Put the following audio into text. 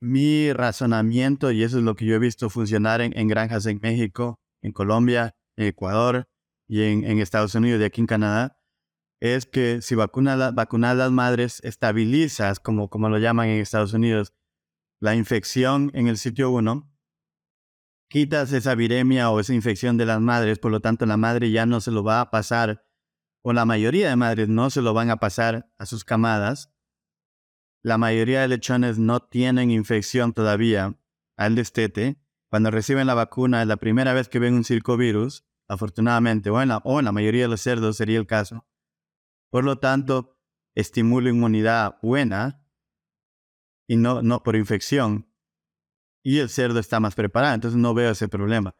mi razonamiento, y eso es lo que yo he visto funcionar en, granjas en México, en Colombia, en Ecuador y en, Estados Unidos y aquí en Canadá, es que si vacunas a las madres, estabilizas, como, como lo llaman en Estados Unidos, la infección en el sitio 1, quitas esa viremia o esa infección de las madres, por lo tanto la madre ya no se lo va a pasar, o la mayoría de madres no se lo van a pasar a sus camadas, la mayoría de lechones no tienen infección todavía al destete. Cuando reciben la vacuna, la primera vez que ven un circovirus, afortunadamente, o en, la, o la mayoría de los cerdos sería el caso. Por lo tanto, estimula inmunidad buena y no, no por infección. Y el cerdo está más preparado, entonces no veo ese problema.